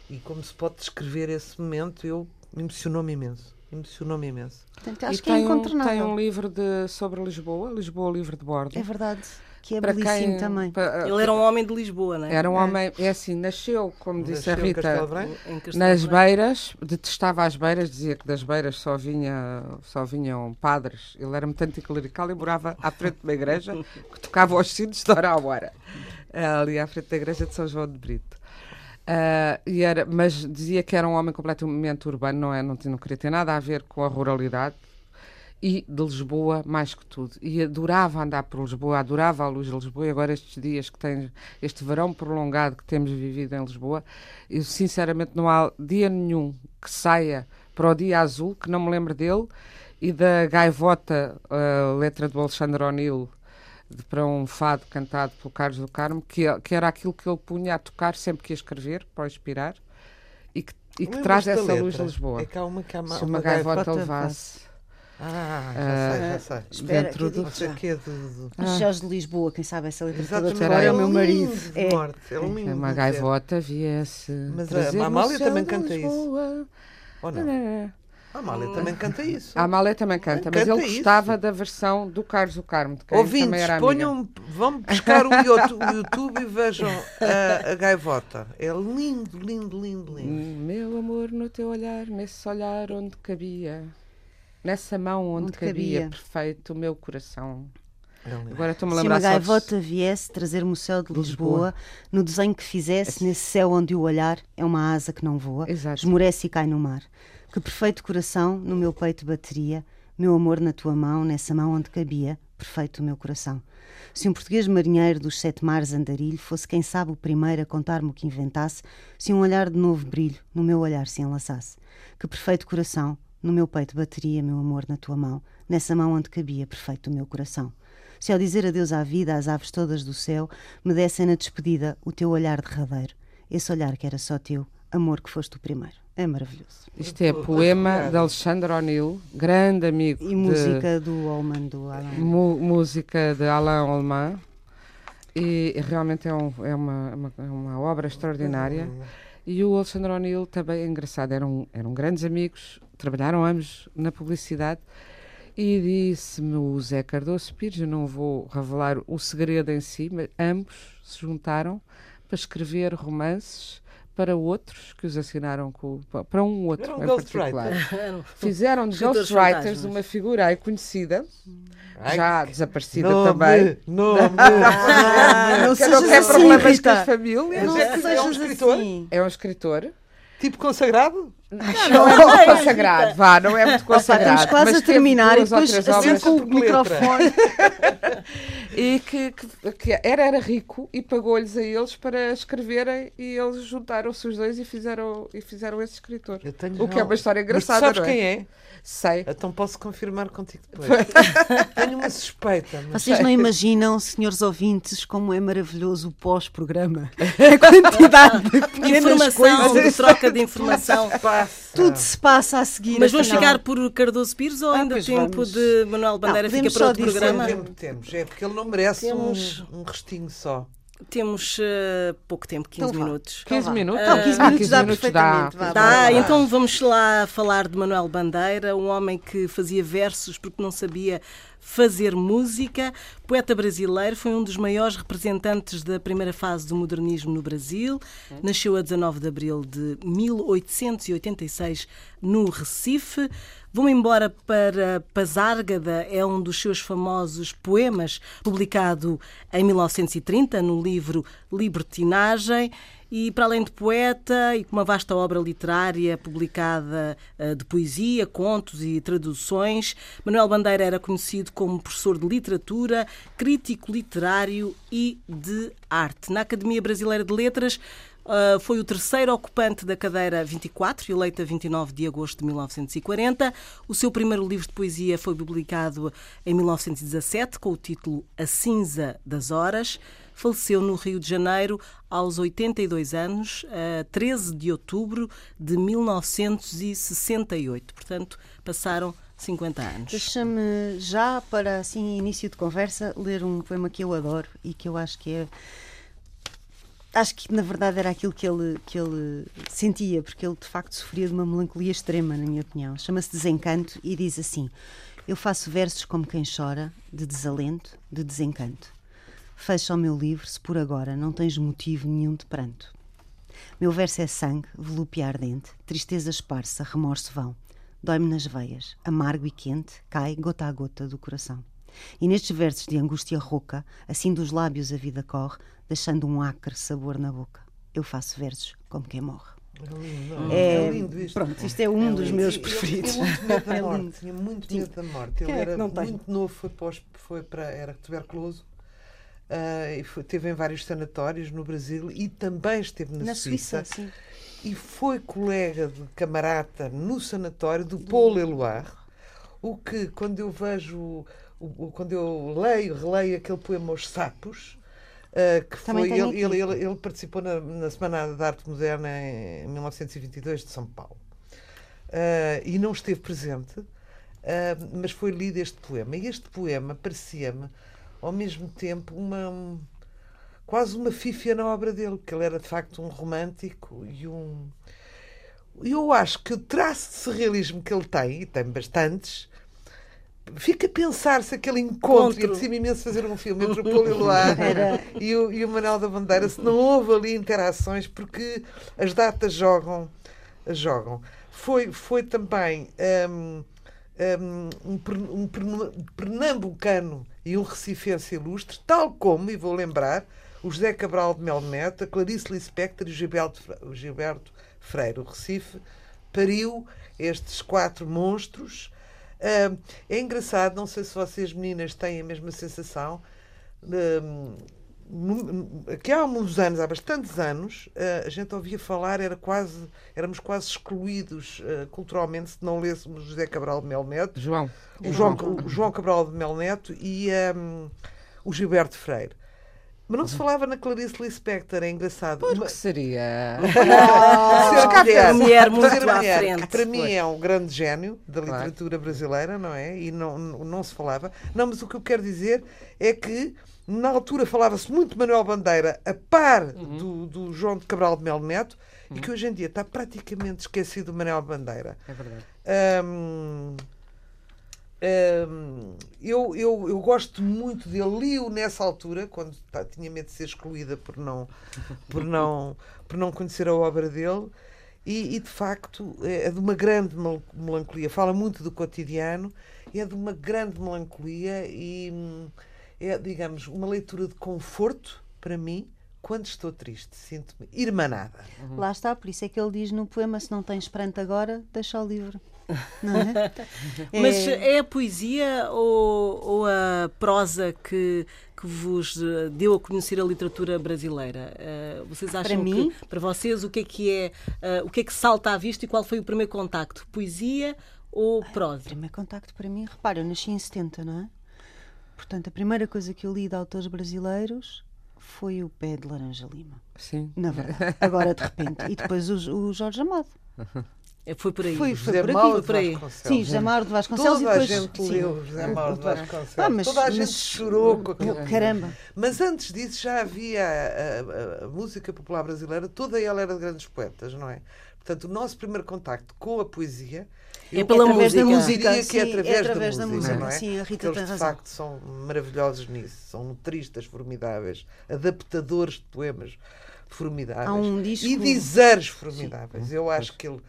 D: e como se pode descrever esse momento, eu emocionou-me imenso. Emocionou-me imenso.
C: Portanto,
B: e
C: acho que é
B: tem, um,
C: incontornável.
B: tem um livro de, sobre Lisboa Lisboa livre de bordo
C: É verdade. Que é
B: Para
C: belíssimo
B: quem-
C: também.
B: pa-
A: Ele era um homem de Lisboa, não é?
B: era um
C: É.
B: homem é assim nasceu como disse a
D: Nasceu em
B: Rita nas
A: Branco.
B: beiras, detestava as beiras, dizia que das beiras só, vinha, só vinham padres. Ele era muito anticlerical e morava à frente de uma igreja *laughs* que tocava aos sinos de hora a hora, ali à frente da igreja de São João de Brito. Ah, e era, mas dizia que era um homem completamente urbano, não, é, não, tinha- não queria ter nada a ver com a ruralidade e de Lisboa mais que tudo. E adorava andar por Lisboa, adorava a luz de Lisboa. E agora, estes dias que tem, este verão prolongado que temos vivido em Lisboa, eu sinceramente não há dia nenhum que saia para o dia azul que não me lembre dele e da gaivota, a letra do Alexandre O'Neill. Para um fado cantado pelo Carlos do Carmo, que, que era aquilo que ele punha a tocar sempre que ia escrever, para inspirar, e que, e que traz essa luz de
D: letra?
B: Lisboa.
D: É que há uma que há uma,
B: Se
D: uma
B: uma gaivota
C: gaivota
B: levasse
D: Ah, já
B: Ah,
D: sei, já sei.
C: Espera,
B: dentro
C: que
B: do.
C: eu
D: Não sei o quê de- de-
C: Mas Jorge de Lisboa, quem sabe essa letra toda
D: Exatamente.
C: de cor é o meu marido.
D: de
C: É.
D: morte, é um
B: É uma gaivota viesse.
D: Mas a- Amália também canta isso. Ou não? A Amália também canta isso.
B: A Amália também canta, mas ele
D: isso.
B: gostava da versão do Carlos do Carmo, de quem também
D: Ouvintes,
B: era amiga.
D: ponham, vão buscar o Youtube, o e vejam a, a gaivota. É lindo, lindo, lindo, lindo.
B: Meu amor, no teu olhar, nesse olhar onde cabia, nessa mão onde,
C: Onde
B: cabia,
C: cabia.
B: perfeito o meu coração. Agora estou-me a
C: Se
B: lembrar
C: uma
B: só de-
C: gaivota viesse trazer-me o céu de Lisboa, no desenho que fizesse, nesse céu onde o olhar é uma asa que não voa,
B: Exato.
C: esmorece e cai no mar. Que perfeito coração no meu peito bateria, meu amor na tua mão, nessa mão onde cabia, perfeito o meu coração. Se um português marinheiro dos sete mares andarilho fosse quem sabe o primeiro a contar-me o que inventasse, se um olhar de novo brilho no meu olhar se enlaçasse. Que perfeito coração no meu peito bateria, meu amor na tua mão, nessa mão onde cabia, perfeito o meu coração. Se ao dizer adeus à vida, às aves todas do céu, me dessem na despedida o teu olhar derradeiro, esse olhar que era só teu, amor que foste o primeiro. É maravilhoso.
B: Isto é poema de Alexandre O'Neill, grande amigo
C: E
B: de-
C: música do Allman, do Alan.
B: Mu- música de Alain Allemand e realmente é, um- é uma, uma, é uma obra extraordinária e o Alexandre O'Neill também é engraçado eram, eram grandes amigos trabalharam ambos na publicidade. E disse-me o Zé Cardoso Pires eu não vou revelar o segredo em si mas ambos se juntaram para escrever romances para outros que os assinaram com, para um outro
D: Eram
B: em particular *laughs* fizeram de ghostwriters uma figura aí conhecida
D: Ai,
B: já desaparecida
D: nome,
B: também.
D: Nome, *laughs*
C: Ah, não
B: Que não
C: sejas
B: tem
C: assim,
B: problemas com
C: Rita.
B: as famílias.
C: Não
D: é que é um escritor?
C: assim.
B: É um escritor.
D: tipo consagrado?
B: Não é muito consagrado, vá, não é muito consagrado.
C: estamos quase
B: mas
C: a terminar e depois assim com o microfone. *laughs*
B: e que, que- que era, era rico e pagou-lhes a eles para escreverem e eles juntaram-se os dois e fizeram, e fizeram esse escritor.
D: Eu tenho
B: O que é uma história
D: Mas tu
B: engraçada,
D: sabes
B: não é?
D: quem é?
B: Sei.
D: Então posso confirmar contigo depois. *laughs* tenho uma suspeita. Mas...
C: Vocês não imaginam, senhores ouvintes, como é maravilhoso o pós-programa. *laughs* A quantidade de
A: Informação,
C: coisas.
A: de troca de informação.
C: Tudo se passa a seguir.
A: Mas vamos
C: afinal.
A: ficar por Cardoso Pires ou
C: Ah,
A: ainda tempo
C: vamos.
A: de Manuel Bandeira
C: podemos
A: fica para outro programa?
D: Tempo temos? É porque ele não merece
A: Temos-
D: um, um restinho só.
A: Temos eh, pouco tempo, 15
C: Então
A: minutos.
B: 15
C: vá.
B: minutos?
C: Não, 15
B: Ah,
C: minutos dá
B: 15
C: perfeitamente, vá.
A: Dá,
D: Vai lá.
A: então vamos lá falar de Manuel Bandeira, um homem que fazia versos porque não sabia fazer música. Poeta brasileiro, foi um dos maiores representantes da primeira fase do modernismo no Brasil. Nasceu a 19 de abril de 1886 no Recife. Vou-me embora para Pazárgada, é um dos seus famosos poemas, publicado em 1930 no livro Libertinagem. E para além de poeta e com uma vasta obra literária publicada eh, de poesia, contos e traduções, Manuel Bandeira era conhecido como professor de literatura, crítico literário e de arte. Na Academia Brasileira de Letras Uh, foi o terceiro ocupante da cadeira 24, eleita 29 de agosto de 1940. O seu primeiro livro de poesia foi publicado em 1917 com o título A Cinza das Horas. Faleceu no Rio de Janeiro aos 82 anos, a 13 de outubro de 1968. Portanto, passaram 50 anos.
C: Deixa-me já, para assim início de conversa, ler um poema que eu adoro e que eu acho que é acho que na verdade era aquilo que ele, que ele sentia, porque ele de facto sofria de uma melancolia extrema, na minha opinião. Chama-se Desencanto e diz assim: Eu faço versos como quem chora, de desalento, de desencanto. Fecha o meu livro se por agora não tens motivo nenhum de pranto. Meu verso é sangue, volúpia ardente, tristeza esparsa, remorso vão. Dói-me nas veias, amargo e quente, cai gota a gota do coração. E nestes versos de angústia rouca, assim dos lábios a vida corre, deixando um acre sabor na boca. Eu faço versos como quem morre.
D: É lindo,
C: É,
D: é lindo isto.
C: Pronto, isto é um dos
D: lindo.
C: meus
D: Eu-
C: preferidos.
D: Eu, tinha muito medo da *laughs*
C: É
D: morte.
C: lindo.
D: Tinha muito medo da morte. Ele
C: é
D: era
C: não tem?
D: muito novo, foi, para, os- foi para era tuberculoso. ah, e foi, teve em vários sanatórios no Brasil e também esteve na,
C: Na Suíça, sim.
D: e foi colega de camarata no sanatório do Paul Eluard, o que quando eu vejo, o- o- quando eu leio, releio aquele poema Os Sapos, ah, que
C: Também
D: foi, ele, ele, ele, ele participou na, na Semana da Arte Moderna em 1922 de São Paulo. Ah, e não esteve presente, ah, mas foi lido este poema. E este poema parecia-me, ao mesmo tempo, uma quase uma fífia na obra dele, porque ele era de facto um romântico e um. Eu acho que o traço de surrealismo que ele tem, e tem bastantes, fica a pensar se aquele encontro, e
A: Encontro.
D: de imenso fazer um filme entre o Paulo *laughs* e o, e o Manuel da Bandeira, se não houve ali interações, porque as datas jogam. jogam. Foi, foi também hum, hum, um, um pernu- pernambucano e um recifense ilustre, tal como, e vou lembrar, o José Cabral de Mel Neto, a Clarice Lispector e o Gilberto, o Gilberto Freire. O Recife pariu estes quatro monstros. É engraçado, não sei se vocês meninas têm a mesma sensação. que há uns anos, há bastantes anos, eh, a gente ouvia falar, era quase, éramos quase excluídos eh, culturalmente se não lêssemos José Cabral de Mel Neto,
B: João.
D: o João, o João Cabral de Mel Neto e hum, o Gilberto Freire. Mas não se falava na Clarice Lispector, é engraçado.
B: Por
D: Uma-
B: que seria?
D: Ser mulher,
A: mulher muito
D: ser mulher,
A: frente.
D: que Para mim é um grande gênio da
B: Claro.
D: literatura brasileira, não é? E não, não, não se falava. Não, mas o que eu quero dizer é que na altura falava-se muito de Manuel Bandeira a par do, do João de Cabral de Mel Neto e que hoje em dia está praticamente esquecido Manuel Bandeira.
B: É verdade.
D: Hum, eu, eu, eu gosto muito dele, li-o nessa altura, quando tá, tinha medo de ser excluída por não, por não, por não conhecer a obra dele, e, e, de facto é de uma grande mel- melancolia. Fala muito do cotidiano, é de uma grande melancolia e é, digamos, uma leitura de conforto para mim. Quando estou triste, sinto-me irmanada.
C: Lá está, por isso é que ele diz no poema: se não tens pranto agora, deixa o livro. Não é? *laughs*
A: Mas
C: É-
A: é a poesia ou, ou a prosa que, que vos deu a conhecer a literatura brasileira? Eh, vocês acham
C: mim?
A: que, para vocês, o que é que é, eh, o que é que salta à vista e qual foi o primeiro contacto? Poesia ou prosa?
C: primeiro contacto para mim, repara, eu nasci em 70, não é? Portanto, a primeira coisa que eu li de autores brasileiros foi o Pé de Laranja Lima.
B: Sim.
C: Na verdade, agora de repente. E depois o, o Jorge Amado. *laughs*
A: Eh, Foi por aí.
C: Foi, foi
D: José
C: por aqui.
D: Mauro
A: por aí.
C: Sim, José Mauro de Vasconcelos
D: Toda
C: e depois.
D: a gente
C: sim.
D: leu José Mauro de Vasconcelos.
C: Ah, mas-
D: Toda a gente
C: mas-
D: chorou com aquilo.
C: Caramba.
D: Mas antes disso já havia a, a- a música popular brasileira, toda ela era de grandes poetas, não é? Portanto, o nosso primeiro contacto com a poesia
A: É
D: eu
A: pela
C: através da
A: música.
C: música.
D: diria que é
C: sim,
D: através,
C: é através da música,
D: não é?
C: sim, a Rita
D: Porque eles,
C: tem
D: de
C: razão.
D: facto são maravilhosos nisso, são letristas formidáveis, adaptadores de poemas formidáveis
C: Há um disco-
D: e dizeres formidáveis. Eu acho que ele,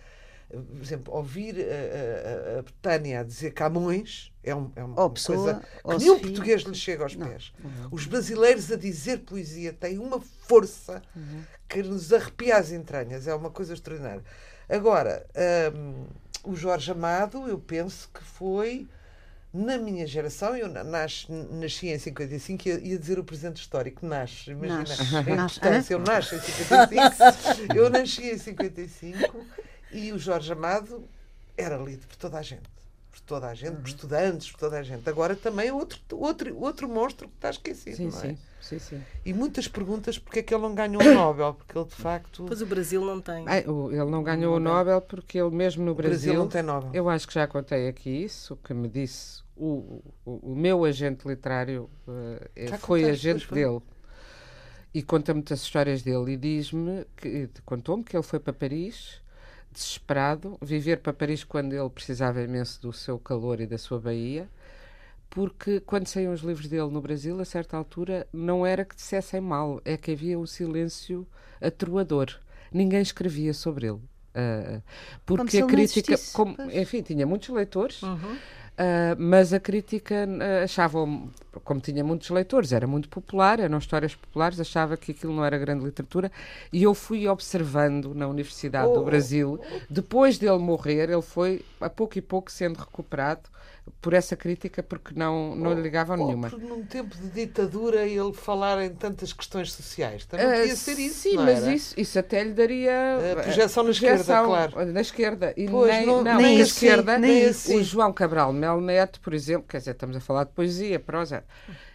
D: por exemplo, ouvir a, a, a Betânia dizer Camões é, um, é uma
C: Pessoa,
D: coisa que nenhum
C: Sofia.
D: português lhe chega aos
C: Não.
D: pés. Os brasileiros a dizer poesia têm uma força
C: Uhum.
D: que nos arrepia as entranhas, é uma coisa extraordinária. Agora, hum, o Jorge Amado, eu penso que foi na minha geração, eu nasci, nasci em 55, ia, ia dizer o presente histórico, nasce, imagina
C: Nasce. Nasce.
D: importância, eu nasci em 55, *laughs* eu nasci em 55 e o Jorge Amado era lido por toda a gente. Por toda a gente, por estudantes, por toda a gente. Agora também é outro, outro, outro monstro que está esquecido,
B: Sim,
D: não é?
B: sim, sim, sim.
D: E muitas perguntas porque é que ele não ganhou o Nobel, porque ele de facto...
A: Pois o Brasil não tem.
B: Ai, o- ele não ganhou o Nobel porque ele mesmo no
D: o Brasil
B: Brasil,
D: não tem Nobel.
B: eu acho que já contei aqui isso, o que me disse o, o, o meu agente literário
D: Já
B: foi agente
D: foi.
B: dele e conta muitas histórias dele e diz-me que contou-me que ele foi para Paris desesperado, viver para Paris quando ele precisava imenso do seu calor e da sua Bahia, porque quando saíam os livros dele no Brasil, a certa altura, não era que dissessem mal, é que havia um silêncio atroador. Ninguém escrevia sobre ele.
C: Como
B: porque a crítica, como, enfim, tinha muitos leitores,
A: Uhum.
B: Ah, mas a crítica ah, achava, como tinha muitos leitores, era muito popular, eram histórias populares, achava que aquilo não era grande literatura. E eu fui observando na Universidade
D: Oh,
B: do Brasil, depois dele morrer, ele foi a pouco e pouco sendo recuperado por essa crítica, porque não, não lhe ligavam
D: Ou
B: nenhuma.
D: por num tempo de ditadura ele falar em tantas questões sociais. Também
B: Ah,
D: podia ser isso,
B: Sim, mas
D: era?
B: isso, isso até lhe daria
D: A projeção na esquerda, claro.
B: Na esquerda. E
D: Pois,
B: nem,
D: não-
B: não,
C: nem
B: na
C: assim,
B: esquerda,
C: nem
B: o
D: assim.
B: João Cabral Mel Neto, por exemplo, quer dizer, estamos a falar de poesia, prosa,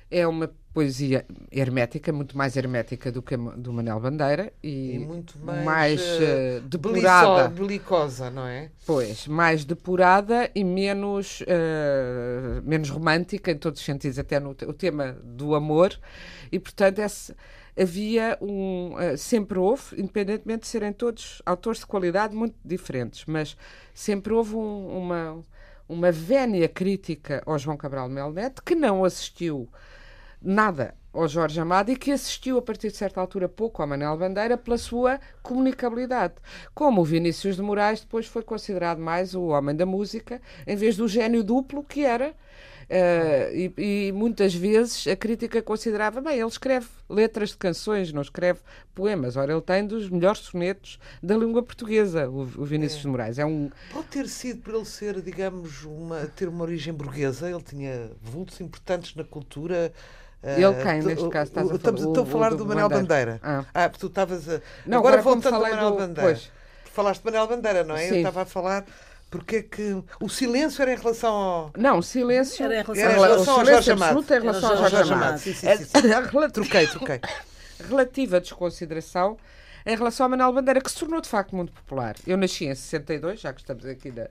B: é uma poesia hermética, muito mais hermética do que a do Manel Bandeira e,
D: E muito mais,
B: eh,
D: eh,
B: depurada.
D: Belicosa, não é?
B: Pois, mais depurada e menos, eh, menos romântica, em todos os sentidos, até no o tema do amor. E, portanto, esse- havia um. eh, sempre houve, independentemente de serem todos autores de qualidade muito diferentes, mas sempre houve um- uma, uma vénia crítica ao João Cabral Mel Neto, que não assistiu nada ao Jorge Amado e que assistiu a partir de certa altura pouco ao Manuel Bandeira pela sua comunicabilidade. Como o Vinícius de Moraes depois foi considerado mais o homem da música, em vez do gênio duplo que era. Eh, e, e muitas vezes a crítica considerava, bem, ele escreve letras de canções, não escreve poemas. Ora, ele tem dos melhores sonetos da língua portuguesa, o, o Vinícius de Moraes. É um,
D: Pode ter sido por ele ser, digamos, uma, ter uma origem burguesa. Ele tinha vultos importantes na cultura.
B: Ele
D: eh,
B: quem,
D: tu-
B: neste caso, estás a
D: Estamos estou a falar
B: o
D: do
B: do
D: Manuel
B: Bandeira.
D: Bandeira.
B: Ah.
D: Ah, porque tu estavas a.
B: Não,
D: agora
B: agora
D: voltando ao Manuel
B: do-
D: Bandeira.
B: pois.
D: Falaste de Manuel Bandeira, não é?
B: Sim.
D: Eu estava a falar porque é que o silêncio era em relação ao.
B: Não, o silêncio.
A: Era em relação
D: Era em relação ao Jorge Amado.
B: absoluto é em relação ao Jorge, Amado.
D: Sim, sim, sim,
B: a relati-
D: Troquei, troquei.
B: relativa desconsideração em relação ao Manuel Bandeira, que se tornou de facto muito popular. Eu nasci em 62, já que estamos aqui na.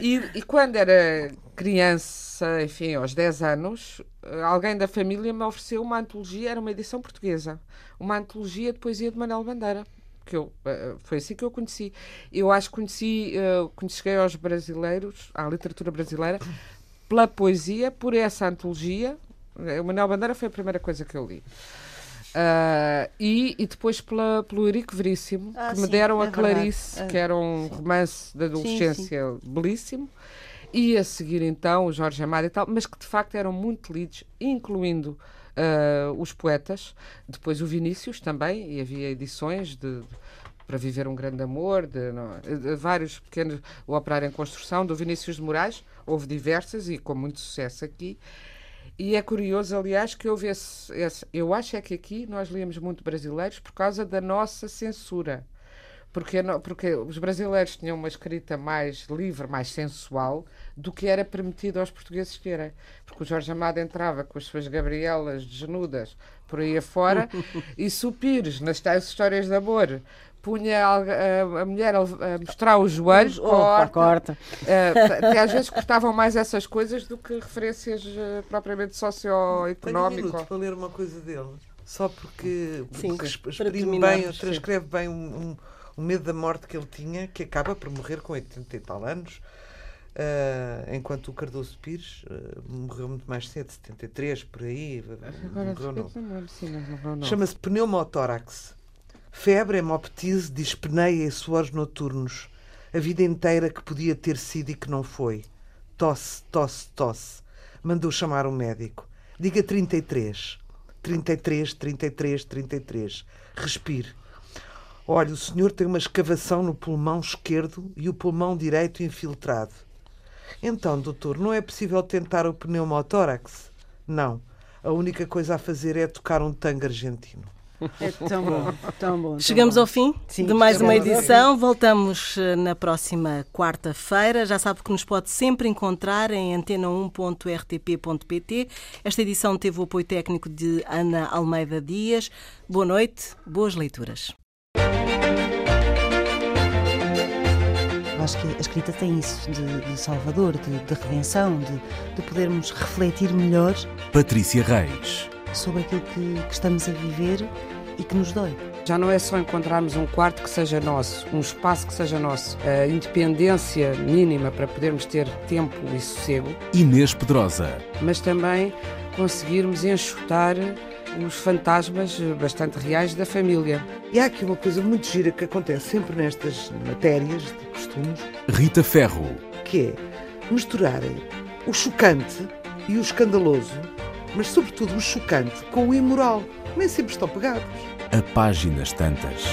B: E, e quando era criança, enfim, aos 10 anos, eh, alguém da família me ofereceu uma antologia, era uma edição portuguesa, uma antologia de poesia de Manuel Bandeira. Que eu, eh, foi assim que eu conheci. Eu acho que conheci, eh, quando cheguei aos brasileiros, à literatura brasileira, pela poesia, por essa antologia. Eh, O Manuel Bandeira foi a primeira coisa que eu li. Ah, e, e depois pela, pelo Eurico Veríssimo,
C: Ah,
B: que me
C: sim,
B: deram
C: é
B: a
C: verdade.
B: Clarice,
C: Ah,
B: que era um romance de adolescência belíssimo, e a seguir então o Jorge Amado e tal, mas que de facto eram muito lidos, incluindo ah, os poetas, depois o Vinícius também, e havia edições de. de- para viver um grande amor, de, não, de vários pequenos, o Operário em Construção, do Vinícius de Moraes, houve diversas e com muito sucesso aqui. E é curioso, aliás, que houve esse, esse- Eu acho é que aqui nós líamos muito brasileiros por causa da nossa censura. Porque, porque os brasileiros tinham uma escrita mais livre, mais sensual, do que era permitido aos portugueses terem. Porque o Jorge Amado entrava com as suas Gabrielas desnudas por aí afora, *laughs* e se o Pires, nas tais histórias de amor, punha a, a- mulher a, mostrar os joelhos,
C: Opa,
B: corta,
C: corta.
B: eh, até às vezes cortavam mais essas coisas do que referências eh, propriamente
D: Tenho um
B: socioeconómicas.
D: minuto para ler uma coisa dele. Só porque,
A: Sim,
D: porque
A: para
D: exprime bem,
A: sim.
D: transcreve bem um, um- o medo da morte que ele tinha, que acaba por morrer com 80 e tal anos. ah, enquanto o Cardoso Pires ah, morreu muito mais cedo, 73, por aí.
B: Agora,
D: morreu
B: sim, não.
D: Chama-se pneumotórax. Febre, hemoptise, dispneia e suores noturnos. A vida inteira que podia ter sido e que não foi. Tosse, tosse, tosse. Mandou chamar um médico. Diga 33. 33, 33, 33. Respire. Olha, o senhor tem uma escavação no pulmão esquerdo e o pulmão direito infiltrado. Então, doutor, não é possível tentar o pneumotórax? Não. A única coisa a fazer é tocar um tango argentino.
C: É tão bom, tão bom. Tão
A: Chegamos
C: bom.
A: ao fim
C: Sim,
A: de mais uma edição. Voltamos eh, na próxima quarta-feira. Já sabe que nos pode sempre encontrar em antena1.rtp.pt. Esta edição teve o apoio técnico de Ana Almeida Dias. Boa noite, boas leituras.
C: Acho que a escrita tem isso de, de salvador, de, de redenção, de, de podermos refletir melhor
E: Patrícia Reis.
C: sobre aquilo que, que estamos a viver e que nos dói.
B: Já não é só encontrarmos um quarto que seja nosso, um espaço que seja nosso, a independência mínima para podermos ter tempo e sossego,
E: Inês Pedrosa.
B: mas também conseguirmos enxutar os fantasmas bastante reais da família.
D: E há aqui uma coisa muito gira que acontece sempre nestas matérias de costumes,
E: Rita Ferro.
D: que é misturarem o chocante e o escandaloso, mas sobretudo o chocante com o imoral nem sempre estão pegados.
E: A páginas tantas.